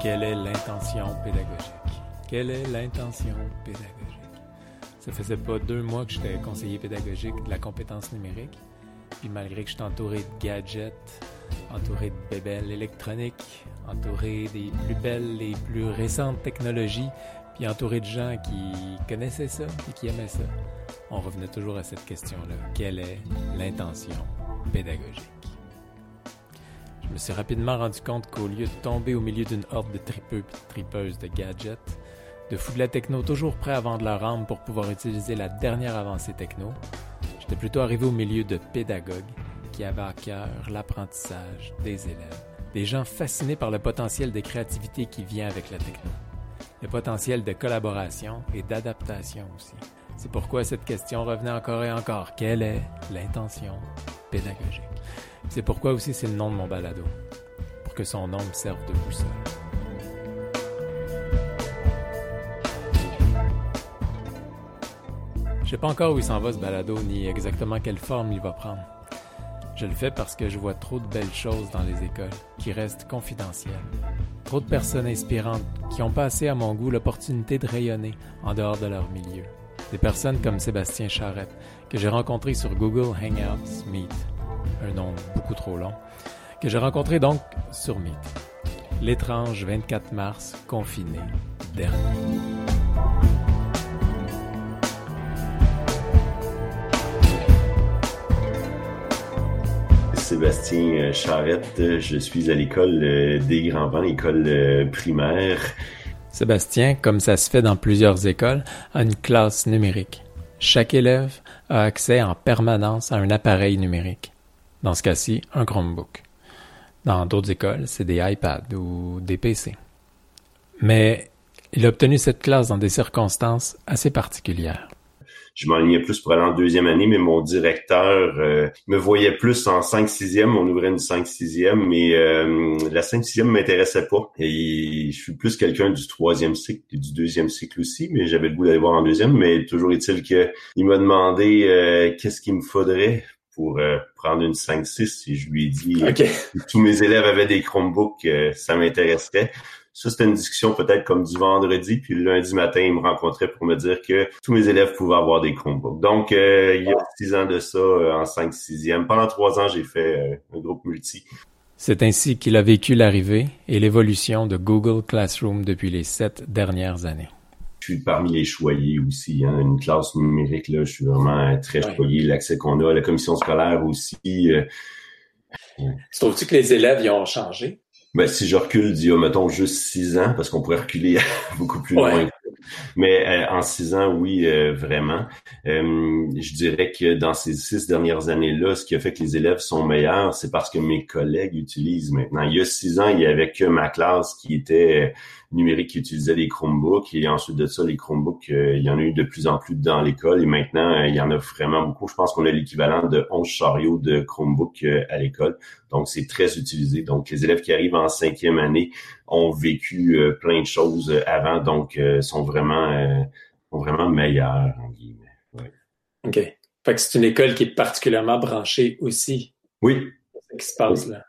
Quelle est l'intention pédagogique? Quelle est l'intention pédagogique? Ça faisait pas deux mois que j'étais conseiller pédagogique de la compétence numérique. Puis malgré que j'étais entouré de gadgets, entouré de bébelles électroniques, entouré des plus belles et plus récentes technologies, puis entouré de gens qui connaissaient ça et qui aimaient ça, on revenait toujours à cette question-là. Quelle est l'intention pédagogique? Je me suis rapidement rendu compte qu'au lieu de tomber au milieu d'une horde de tripeux tripeuses de gadgets, de fous de la techno toujours prêts à vendre leur âme pour pouvoir utiliser la dernière avancée techno, j'étais plutôt arrivé au milieu de pédagogues qui avaient à cœur l'apprentissage des élèves, des gens fascinés par le potentiel de créativité qui vient avec la techno, le potentiel de collaboration et d'adaptation aussi. C'est pourquoi cette question revenait encore et encore. Quelle est l'intention pédagogique? C'est pourquoi aussi c'est le nom de mon balado, pour que son nom me serve de boussole. Je sais pas encore où il s'en va ce balado, ni exactement quelle forme il va prendre. Je le fais parce que je vois trop de belles choses dans les écoles qui restent confidentielles. Trop de personnes inspirantes qui ont passé à mon goût l'opportunité de rayonner en dehors de leur milieu. Des personnes comme Sébastien Charette, que j'ai rencontré sur Google Hangouts Meet, un nom beaucoup trop long, que j'ai rencontré donc sur Meet. L'étrange 24 mars confiné dernier. Sébastien Charette, je suis à l'école des Grands Vents, école primaire. Sébastien, comme ça se fait dans plusieurs écoles, a une classe numérique. Chaque élève a accès en permanence à un appareil numérique. Dans ce cas-ci, un Chromebook. Dans d'autres écoles, c'est des iPads ou des PC. Mais il a obtenu cette classe dans des circonstances assez particulières je m'enlignais plus pour aller en deuxième année, mais mon directeur euh, me voyait plus en 5-6e. On ouvrait une 5-6e, mais euh, la 5-6e m'intéressait pas. Et je suis plus quelqu'un du troisième cycle et du deuxième cycle aussi, mais j'avais le goût d'aller voir en deuxième. Mais toujours est-il qu'il m'a demandé euh, qu'est-ce qu'il me faudrait pour prendre une 5-6 et je lui ai dit que tous mes élèves avaient des Chromebooks, ça m'intéresserait. Ça, c'était une discussion peut-être comme du vendredi, puis le lundi matin, il me rencontrait pour me dire que tous mes élèves pouvaient avoir des Chromebooks. Donc, euh, il y a six ans de ça, euh, en 5 6e. Pendant trois ans, j'ai fait euh, un groupe multi. C'est ainsi qu'il a vécu l'arrivée et l'évolution de Google Classroom depuis les sept dernières années. Je suis parmi les choyés aussi. Hein. Une classe numérique, là, je suis vraiment très choyé. L'accès qu'on a, la commission scolaire aussi. Euh... Trouves-tu que les élèves y ont changé? Ben, si je recule a, mettons, juste six ans, parce qu'on pourrait reculer beaucoup plus loin. Mais euh, en six ans, oui, euh, vraiment. Euh, je dirais que dans ces six dernières années-là, ce qui a fait que les élèves sont meilleurs, c'est parce que mes collègues utilisent maintenant. Il y a six ans, il y avait que ma classe qui était numérique qui utilisait des Chromebooks et ensuite de ça, les Chromebooks, il y en a eu de plus en plus dans l'école et maintenant, il y en a vraiment beaucoup. Je pense qu'on a l'équivalent de 11 chariots de Chromebooks à l'école. Donc, c'est très utilisé. Donc, les élèves qui arrivent en cinquième année ont vécu euh, plein de choses euh, avant, donc euh, sont vraiment, sont vraiment meilleurs, en guillemets. Ouais. OK. Fait que c'est une école qui est particulièrement branchée aussi. Oui. C'est ce qui se passe là.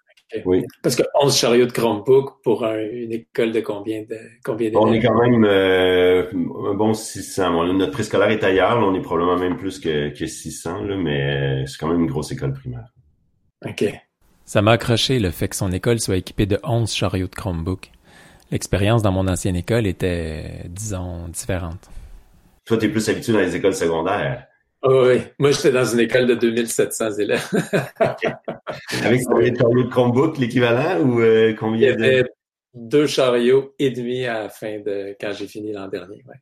Oui. Parce que 11 chariots de Chromebook pour une école de combien de combien d'élèves? On est quand même un bon 600. notre préscolaire est ailleurs. Là, on est probablement même plus que, que 600, là, mais c'est quand même une grosse école primaire. OK. Ça m'a accroché le fait que son école soit équipée de 11 chariots de Chromebook. L'expérience dans mon ancienne école était, disons, différente. Toi, tu es plus habitué dans les écoles secondaires. oui, moi j'étais dans une école de 2700 élèves. Avec combien de chariots de Chromebook, l'équivalent, ou euh, combien Il y avait deux chariots et demi à la fin de quand j'ai fini l'an dernier. Ouais.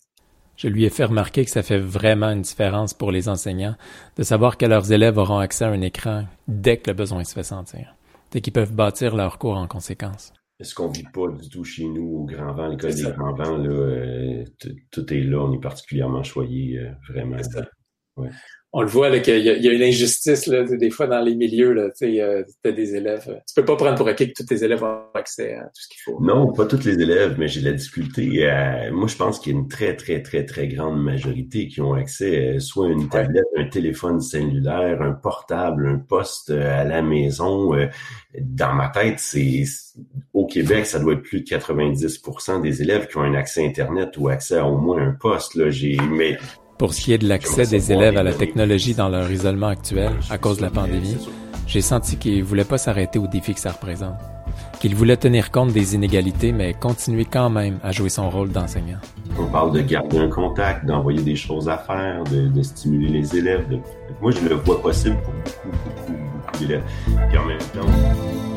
Je lui ai fait remarquer que ça fait vraiment une différence pour les enseignants de savoir que leurs élèves auront accès à un écran dès que le besoin se fait sentir et qu'ils peuvent bâtir leur cours en conséquence. Ce qu'on vit pas du tout chez nous au Grand Vent, l'école des Grands Vents, là, euh, tout est là, on est particulièrement choyé, euh, vraiment. On le voit qu'il y, a une injustice là, des fois dans les milieux. Là, tu as des élèves. Tu peux pas prendre pour acquis que tous tes élèves ont accès à tout ce qu'il faut. Non, pas tous les élèves, mais j'ai de la difficulté. moi, je pense qu'il y a une très, très, très, très grande majorité qui ont accès euh, soit à une tablette, un téléphone cellulaire, un portable, un poste euh, à la maison. Euh, dans ma tête, c'est au Québec, ça doit être plus de 90% des élèves qui ont un accès Internet ou accès à au moins un poste. Là, j'ai mais pour ce qui est de l'accès des élèves à la technologie dans leur isolement actuel à cause de la pandémie, j'ai senti qu'ils voulaient pas s'arrêter au défi que ça représente. Qu'il voulait tenir compte des inégalités, mais continuer quand même à jouer son rôle d'enseignant. On parle de garder un contact, d'envoyer des choses à faire, de, stimuler les élèves. Moi, je le vois possible pour beaucoup, beaucoup, beaucoup d'élèves. Puis en même temps,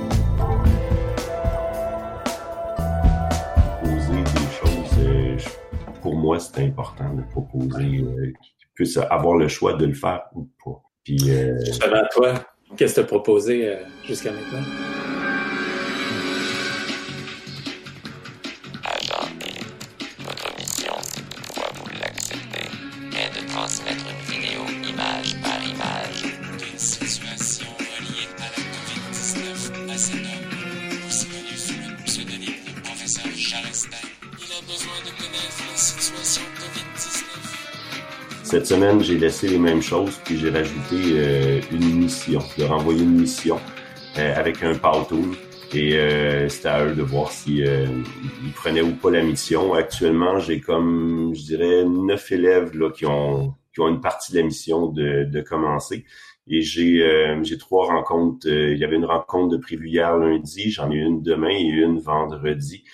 pour moi, c'est important de proposer, euh, qu'ils puissent avoir le choix de le faire ou pas. Puis, euh... Justement, toi, qu'est-ce que tu as proposé euh, jusqu'à maintenant? Cette semaine, j'ai laissé les mêmes choses, puis j'ai rajouté euh, une mission, leur envoyé une mission euh, avec un Power Tool. Et euh, c'était à eux de voir si euh, ils prenaient ou pas la mission. Actuellement, j'ai comme, je dirais, neuf élèves là, qui ont qui ont une partie de la mission de, de commencer. Et j'ai euh, j'ai trois rencontres. il y avait une rencontre de prévue hier lundi, j'en ai une demain et une vendredi.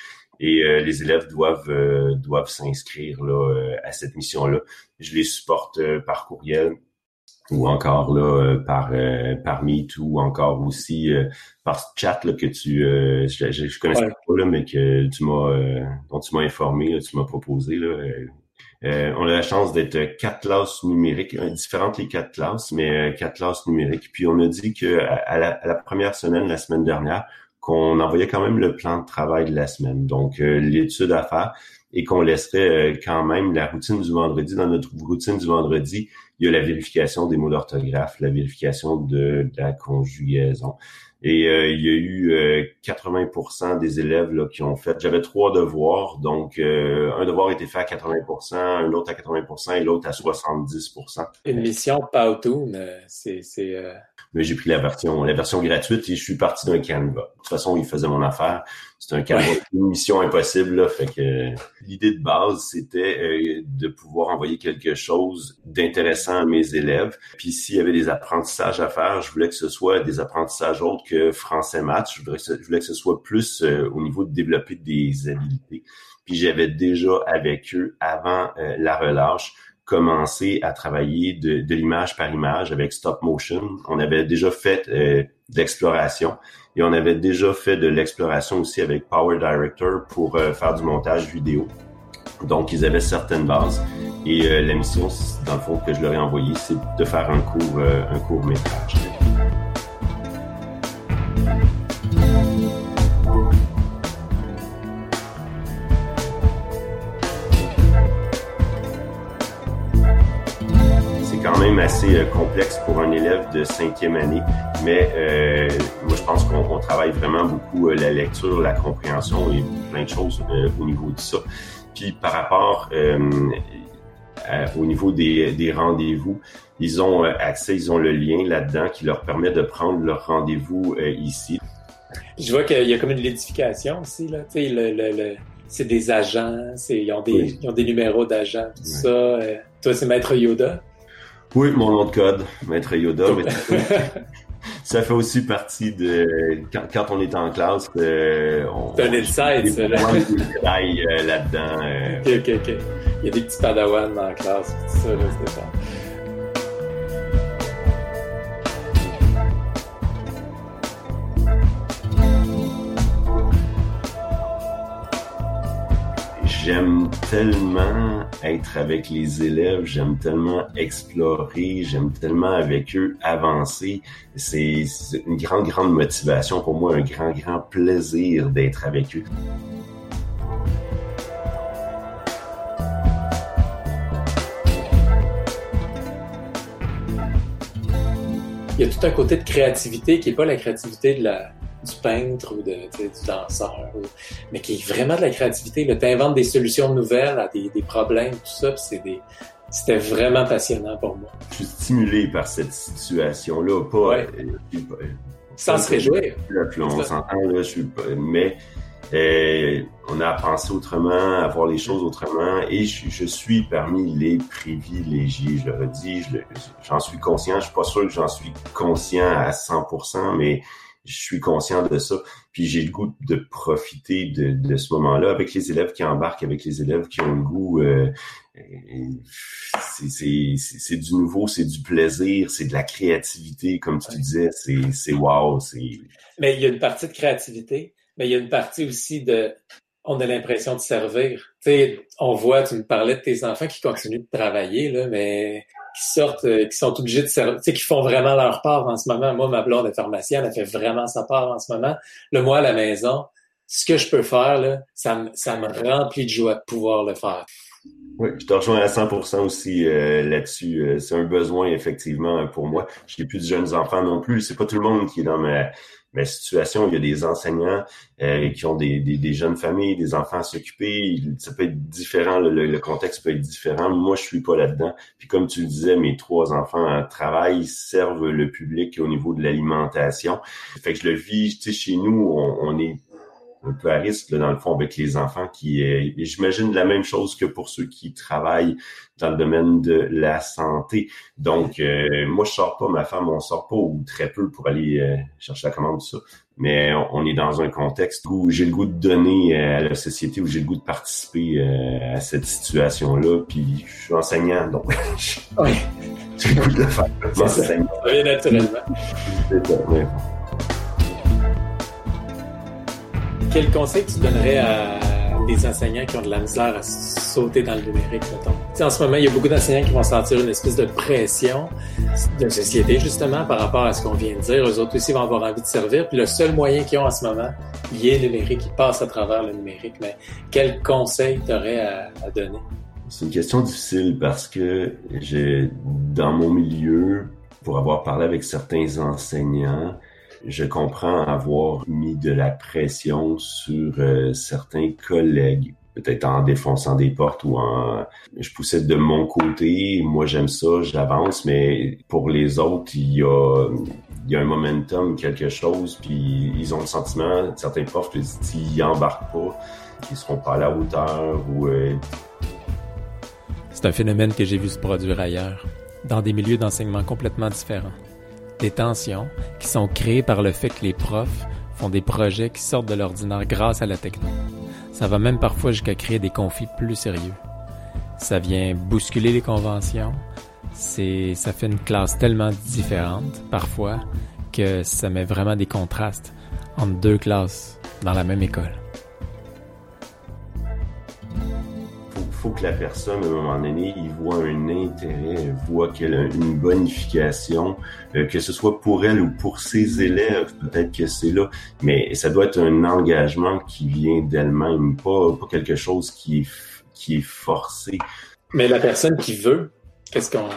Et les élèves doivent doivent s'inscrire là à cette mission-là. Je les supporte par courriel ou encore là euh, par euh, par Meet ou encore aussi euh, par chat là, que tu je, je, connaissais pas là, mais que tu m'as dont tu m'as informé, tu m'as proposé là. on a la chance d'être quatre classes numériques, différentes les quatre classes, mais quatre classes numériques. Puis on a dit que à la, à la première semaine, la semaine dernière, qu'on envoyait quand même le plan de travail de la semaine. Donc l'étude à faire et qu'on laisserait quand même la routine du vendredi. Dans notre routine du vendredi, il y a la vérification des mots d'orthographe, la vérification de, la conjugaison. Et euh, il y a eu 80% euh, des élèves là, qui ont fait. J'avais trois devoirs, donc euh, un devoir était fait à 80%, un autre à 80% et l'autre à 70%. Une mission pas auto, c'est mais j'ai pris la version, la version gratuite et je suis parti d'un Canva. De toute façon, il faisait mon affaire. C'est un Canva, une mission impossible. Là, fait que l'idée de base, c'était euh, de pouvoir envoyer quelque chose d'intéressant à mes élèves. Puis s'il y avait des apprentissages à faire, je voulais que ce soit des apprentissages autres que français maths. Je voulais que ce, je voulais que ce soit plus euh, au niveau de développer des habiletés. Puis j'avais déjà avec eux avant euh, la relâche commencé à travailler de, de l'image par image avec stop motion. On avait déjà fait euh, d'exploration et on avait déjà fait de l'exploration aussi avec Power Director pour euh, faire du montage vidéo. Donc, ils avaient certaines bases. Et euh, la mission, dans le fond, que je leur ai envoyé, c'est de faire un court, euh, un court métrage. Assez euh, complexe pour un élève de cinquième année, mais euh, moi je pense qu'on travaille vraiment beaucoup euh, la lecture, la compréhension et plein de choses au niveau de ça. Puis par rapport au niveau des, des rendez-vous, ils ont accès, ils ont le lien là-dedans qui leur permet de prendre leur rendez-vous ici. Je vois qu'il y a comme une l'édification aussi, là. Tu sais, le, le, c'est des agents, ils ont des, ils ont des numéros d'agents, tout ça. toi, c'est Maître Yoda? Oui, mon nom de code, Maître Yoda. ça fait aussi partie de quand, on est en classe. Euh, on, C'est un inside, ça. Là. Euh, là-dedans. Euh. Ok, ok, ok. Il y a des petits padawans dans la classe, tout ça, là, c'est j'aime tellement être avec les élèves, j'aime tellement explorer, j'aime tellement avec eux avancer. C'est une grande, grande motivation pour moi, un grand, grand plaisir d'être avec eux. il y a tout un côté de créativité qui n'est pas la créativité de la, du peintre ou de, du danseur, mais qui est vraiment de la créativité. Tu inventes des solutions nouvelles à des, des problèmes, tout ça, c'est des, c'était vraiment passionnant pour moi. Je suis stimulé par cette situation-là, pas... Ouais. Euh, pas- Sans se réjouir. On s'entend, là, je suis pas- mais euh, on a à penser autrement, à voir les choses autrement, et je, je suis parmi les privilégiés, je le redis, je j'en suis conscient, je suis pas sûr que j'en suis conscient à 100%, mais je suis conscient de ça, puis j'ai le goût de profiter de, de ce moment-là avec les élèves qui embarquent, avec les élèves qui ont le goût, euh, c'est- c'est c'est- c'est du nouveau, c'est du plaisir, c'est de la créativité, comme tu disais, c'est c'est wow, c'est Mais il y a une partie de créativité, mais il y a une partie aussi de on a l'impression de servir. Tu sais, on voit, tu me parlais de tes enfants qui continuent de travailler, là, mais qui sortent, euh, qui sont obligés de servir, qui font vraiment leur part en ce moment. Moi, ma blonde est pharmacienne, elle fait vraiment sa part en ce moment. Le moi, à la maison, ce que je peux faire, là, ça, me- ça me remplit de joie de pouvoir le faire. Oui, je te rejoins à 100% aussi euh, là-dessus. Euh, c'est un besoin effectivement pour moi. Je n'ai plus de jeunes enfants non plus. C'est pas tout le monde qui est dans ma, ma situation. Il y a des enseignants euh, qui ont des, des, des jeunes familles, des enfants à s'occuper. Ça peut être différent. Le, le- contexte peut être différent. Moi, je suis pas là-dedans. Puis comme tu le disais, mes trois enfants travaillent, servent le public au niveau de l'alimentation. Fait que je le vis. Tu sais, chez nous, on, on est un peu à risque là, dans le fond avec les enfants qui euh, et j'imagine la même chose que pour ceux qui travaillent dans le domaine de la santé. Donc euh, moi je sors pas, ma femme on sort pas ou très peu pour aller euh, chercher la commande tout ça. Mais on, on est dans un contexte où j'ai le goût de donner euh, à la société, où j'ai le goût de participer euh, à cette situation-là. Puis je suis enseignant, donc Oui, j'ai le goût de le faire. C'est ça. M'enseigner, ça vient naturellement. Quel conseil tu donnerais à des enseignants qui ont de la misère à sauter dans le numérique, mettons? Tu en ce moment, il y a beaucoup d'enseignants qui vont sentir une espèce de pression de société, justement, par rapport à ce qu'on vient de dire. Eux autres aussi vont avoir envie de servir. Puis le seul moyen qu'ils ont en ce moment, lié numérique, ils passent à travers le numérique. Mais quel conseil t'aurais à, à donner? C'est une question difficile parce que j'ai, dans mon milieu, pour avoir parlé avec certains enseignants, je comprends avoir mis de la pression sur euh, certains collègues, peut-être en défonçant des portes ou en... Je poussais de mon côté, moi j'aime ça, j'avance, mais pour les autres, il y a, il y a un momentum, quelque chose, puis ils ont le sentiment, certains profs, que s'ils embarquent pas, qu'ils seront pas à la hauteur ou euh, C'est un phénomène que j'ai vu se produire ailleurs, dans des milieux d'enseignement complètement différents. Des tensions qui sont créées par le fait que les profs font des projets qui sortent de l'ordinaire grâce à la techno. Ça va même parfois jusqu'à créer des conflits plus sérieux. Ça vient bousculer les conventions. C'est, ça fait une classe tellement différente, parfois, que ça met vraiment des contrastes entre deux classes dans la même école. Faut, que la personne, à un moment donné, il voit un intérêt, voit qu'elle a une bonification, euh, que ce soit pour elle ou pour ses élèves, peut-être que c'est là, mais ça doit être un engagement qui vient d'elle-même, pas, pas quelque chose qui est, qui est forcé. Mais la personne qui veut, qu'est-ce qu'on...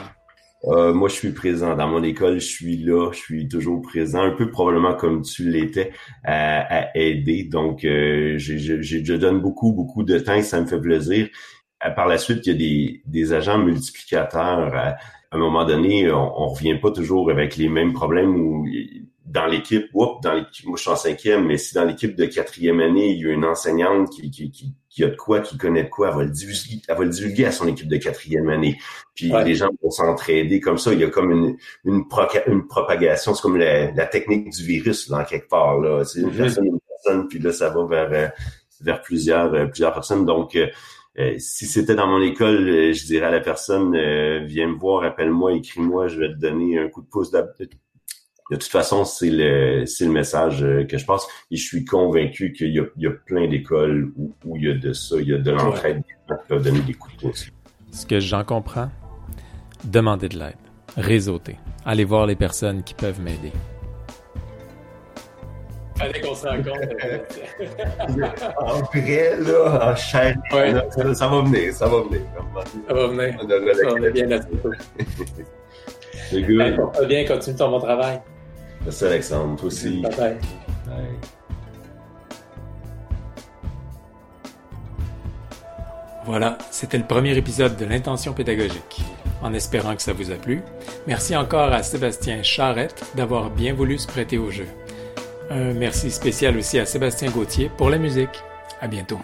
Euh, moi, je suis présent dans mon école, je suis là, je suis toujours présent, un peu probablement comme tu l'étais, à, à aider. Donc, euh, j'ai- j'ai- j'ai- je donne beaucoup, beaucoup de temps et ça me fait plaisir. Euh, Par la suite, il y a des, des agents multiplicateurs. À, à un moment donné, on, on revient pas toujours avec les mêmes problèmes où dans l'équipe, oups, dans l'équipe, moi je suis en cinquième, mais si dans l'équipe de quatrième année, il y a une enseignante qui, qui, qui, qui a de quoi, qui connaît de quoi, elle va le divulguer, elle va le divulguer à son équipe de quatrième année. Puis Ouais. les gens vont s'entraider comme ça. Il y a comme une, une, proca- une propagation. C'est comme la, la technique du virus, en quelque part. Là. C'est une Mhm. personne, une personne, puis là, ça va vers, euh, vers plusieurs, euh, plusieurs personnes. Donc, euh, si c'était dans mon école, euh, je dirais à la personne, euh, viens me voir, appelle-moi, écris-moi, je vais te donner un coup de pouce. De toute façon, c'est le, c'est le message que je passe. Et je suis convaincu qu'il y a, il y a plein d'écoles où, où il y a de ça, il y a de l'entraide, des gens qui peuvent donner des coups de pouce. Ce que j'en comprends, demander de l'aide, réseauter, aller voir les personnes qui peuvent m'aider. Fallait qu'on se rencontre. En vrai, là, en chair, Ouais. là, ça, ça va venir, ça va venir. Ça va venir. On on est bien là-dessus. C'est good. Porte-toi bien, continue ton bon travail. Merci Alexandre, toi aussi. Bye bye. Bye. Voilà, c'était le premier épisode de l'intention pédagogique. En espérant que ça vous a plu, merci encore à Sébastien Charrette d'avoir bien voulu se prêter au jeu. Un merci spécial aussi à Sébastien Gauthier pour la musique. À bientôt.